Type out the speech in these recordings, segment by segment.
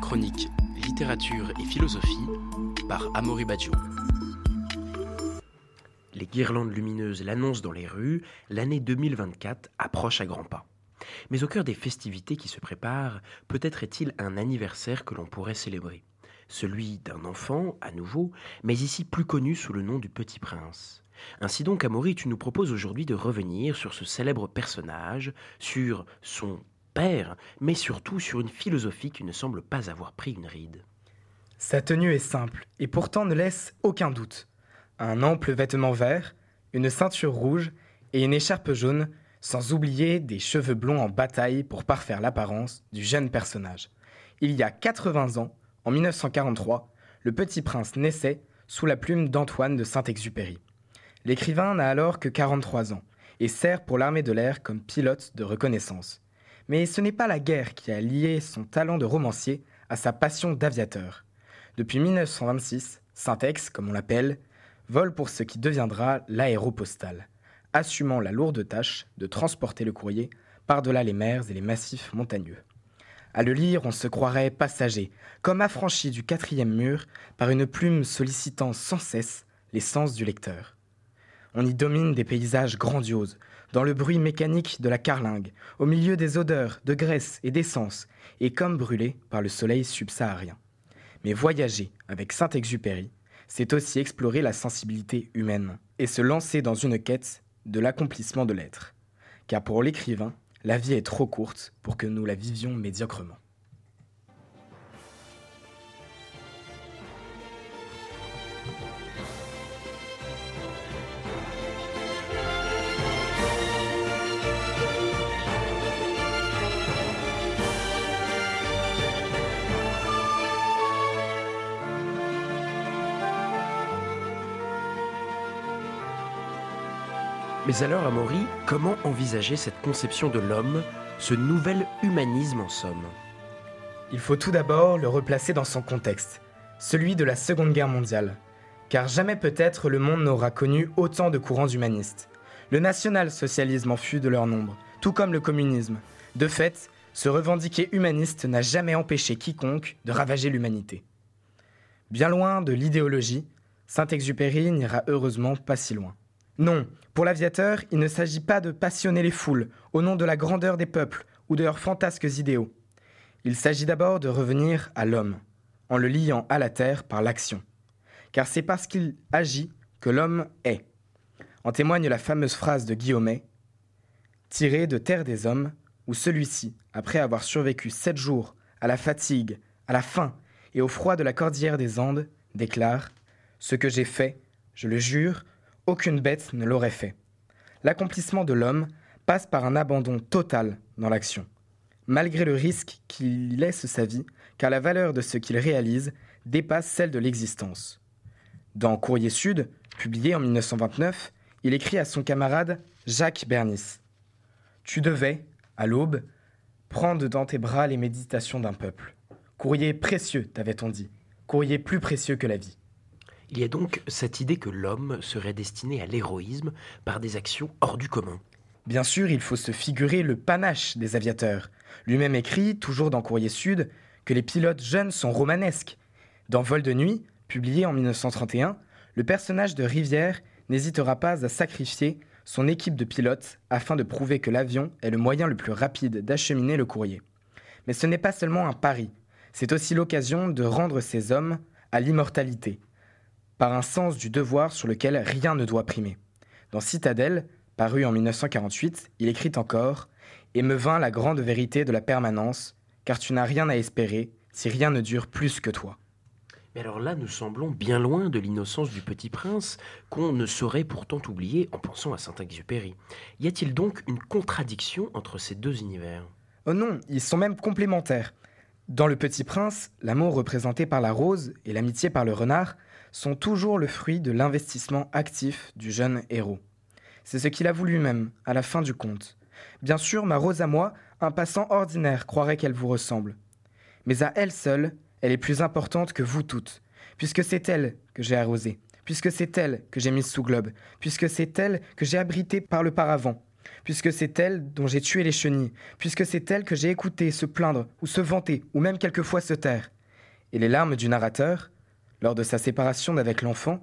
Chronique littérature et philosophie par Amaury Badjo. Les guirlandes lumineuses l'annoncent dans les rues, l'année 2024 approche à grands pas. Mais au cœur des festivités qui se préparent, peut-être est-il un anniversaire que l'on pourrait célébrer. Celui d'un enfant, à nouveau, mais ici plus connu sous le nom du Petit Prince. Ainsi donc, Amaury, tu nous proposes aujourd'hui de revenir sur ce célèbre personnage, sur son père, mais surtout sur une philosophie qui ne semble pas avoir pris une ride. Sa tenue est simple et pourtant ne laisse aucun doute. Un ample vêtement vert, une ceinture rouge et une écharpe jaune, sans oublier des cheveux blonds en bataille pour parfaire l'apparence du jeune personnage. Il y a 80 ans, en 1943, le petit prince naissait sous la plume d'Antoine de Saint-Exupéry. L'écrivain n'a alors que 43 ans et sert pour l'armée de l'air comme pilote de reconnaissance. Mais ce n'est pas la guerre qui a lié son talent de romancier à sa passion d'aviateur. Depuis 1926, Syntex, comme on l'appelle, vole pour ce qui deviendra l'aéropostale, assumant la lourde tâche de transporter le courrier par-delà les mers et les massifs montagneux. À le lire, on se croirait passager, comme affranchi du quatrième mur par une plume sollicitant sans cesse les sens du lecteur. On y domine des paysages grandioses, dans le bruit mécanique de la carlingue, au milieu des odeurs de graisse et d'essence, et comme brûlé par le soleil subsaharien. Mais voyager avec Saint-Exupéry, c'est aussi explorer la sensibilité humaine et se lancer dans une quête de l'accomplissement de l'être. Car pour l'écrivain, la vie est trop courte pour que nous la vivions médiocrement. Mais alors, Amaury, comment envisager cette conception de l'homme, ce nouvel humanisme en somme? Il faut tout d'abord le replacer dans son contexte, celui de la Seconde Guerre mondiale. Car jamais peut-être le monde n'aura connu autant de courants humanistes. Le national-socialisme en fut de leur nombre, tout comme le communisme. De fait, se revendiquer humaniste n'a jamais empêché quiconque de ravager l'humanité. Bien loin de l'idéologie, Saint-Exupéry n'ira heureusement pas si loin. Non, pour l'aviateur, il ne s'agit pas de passionner les foules au nom de la grandeur des peuples ou de leurs fantasques idéaux. Il s'agit d'abord de revenir à l'homme, en le liant à la terre par l'action. Car c'est parce qu'il agit que l'homme est. En témoigne la fameuse phrase de Guillaumet, tirée de Terre des Hommes, où celui-ci, après avoir survécu sept jours à la fatigue, à la faim et au froid de la cordillère des Andes, déclare Ce que j'ai fait, je le jure, aucune bête ne l'aurait fait. L'accomplissement de l'homme passe par un abandon total dans l'action, malgré le risque qu'il laisse sa vie, car la valeur de ce qu'il réalise dépasse celle de l'existence. Dans Courrier Sud, publié en 1929, il écrit à son camarade Jacques Bernis Tu devais, à l'aube, prendre dans tes bras les méditations d'un peuple. Courrier précieux, t'avait-on dit, courrier plus précieux que la vie. Il y a donc cette idée que l'homme serait destiné à l'héroïsme par des actions hors du commun. Bien sûr, il faut se figurer le panache des aviateurs. Lui-même écrit, toujours dans Courrier Sud, que les pilotes jeunes sont romanesques. Dans Vol de nuit, publié en 1931, le personnage de Rivière n'hésitera pas à sacrifier son équipe de pilotes afin de prouver que l'avion est le moyen le plus rapide d'acheminer le courrier. Mais ce n'est pas seulement un pari, c'est aussi l'occasion de rendre ces hommes à l'immortalité, par un sens du devoir sur lequel rien ne doit primer. Dans Citadelle, paru en 1948, il écrit encore Et me vint la grande vérité de la permanence, car tu n'as rien à espérer si rien ne dure plus que toi. Mais alors là, nous semblons bien loin de l'innocence du petit prince, qu'on ne saurait pourtant oublier en pensant à Saint-Exupéry. Y a-t-il donc une contradiction entre ces deux univers? Oh non, ils sont même complémentaires. Dans Le Petit Prince, l'amour représenté par la rose et l'amitié par le renard sont toujours le fruit de l'investissement actif du jeune héros. C'est ce qu'il avoue lui-même, à la fin du conte. Bien sûr, ma rose à moi, un passant ordinaire croirait qu'elle vous ressemble. Mais à elle seule, elle est plus importante que vous toutes, puisque c'est elle que j'ai arrosée, puisque c'est elle que j'ai mise sous globe, puisque c'est elle que j'ai abritée par le paravent, puisque c'est elle dont j'ai tué les chenilles, puisque c'est elle que j'ai écouté se plaindre ou se vanter ou même quelquefois se taire. Et les larmes du narrateur, lors de sa séparation d'avec l'enfant,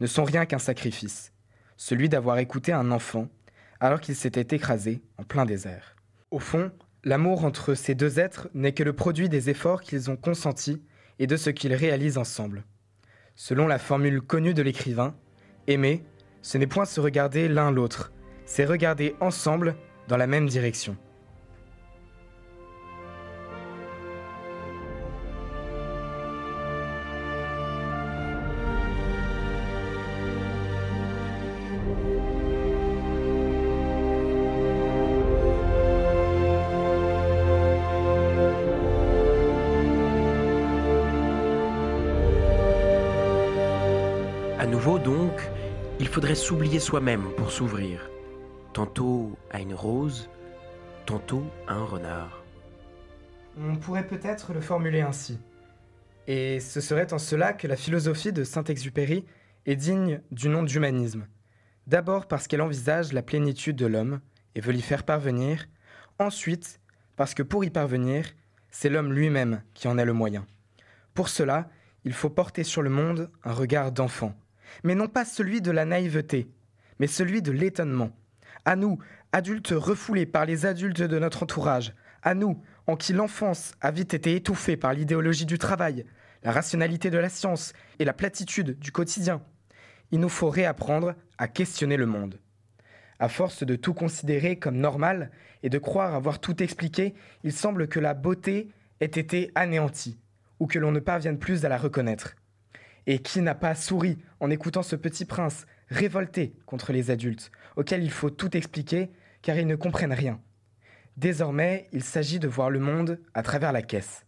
ne sont rien qu'un sacrifice, celui d'avoir écouté un enfant alors qu'il s'était écrasé en plein désert. Au fond, l'amour entre ces deux êtres n'est que le produit des efforts qu'ils ont consentis et de ce qu'ils réalisent ensemble. Selon la formule connue de l'écrivain, aimer, ce n'est point se regarder l'un l'autre, c'est regarder ensemble dans la même direction. À nouveau donc, il faudrait s'oublier soi-même pour s'ouvrir, tantôt à une rose, tantôt à un renard. On pourrait peut-être le formuler ainsi. Et ce serait en cela que la philosophie de Saint-Exupéry est digne du nom d'humanisme. D'abord parce qu'elle envisage la plénitude de l'homme et veut l'y faire parvenir. Ensuite, parce que pour y parvenir, c'est l'homme lui-même qui en est le moyen. Pour cela, il faut porter sur le monde un regard d'enfant, mais non pas celui de la naïveté, mais celui de l'étonnement. À nous, adultes refoulés par les adultes de notre entourage, à nous, en qui l'enfance a vite été étouffée par l'idéologie du travail, la rationalité de la science et la platitude du quotidien. Il nous faut réapprendre à questionner le monde. À force de tout considérer comme normal et de croire avoir tout expliqué, il semble que la beauté ait été anéantie, ou que l'on ne parvienne plus à la reconnaître. Et qui n'a pas souri en écoutant ce petit prince révolté contre les adultes, auxquels il faut tout expliquer car ils ne comprennent rien Désormais, il s'agit de voir le monde à travers la caisse.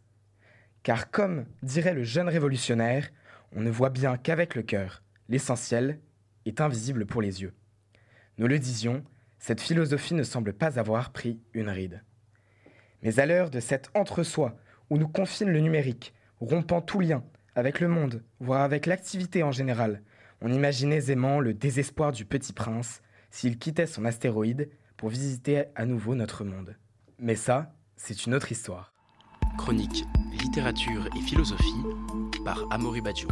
Car comme dirait le jeune révolutionnaire, on ne voit bien qu'avec le cœur, l'essentiel est invisible pour les yeux. Nous le disions, cette philosophie ne semble pas avoir pris une ride. Mais à l'heure de cet entre-soi où nous confine le numérique, rompant tout lien avec le monde, voire avec l'activité en général, on imagine aisément le désespoir du petit prince s'il quittait son astéroïde pour visiter à nouveau notre monde. Mais ça, c'est une autre histoire. Chronique littérature et philosophie par Amaury Badjo.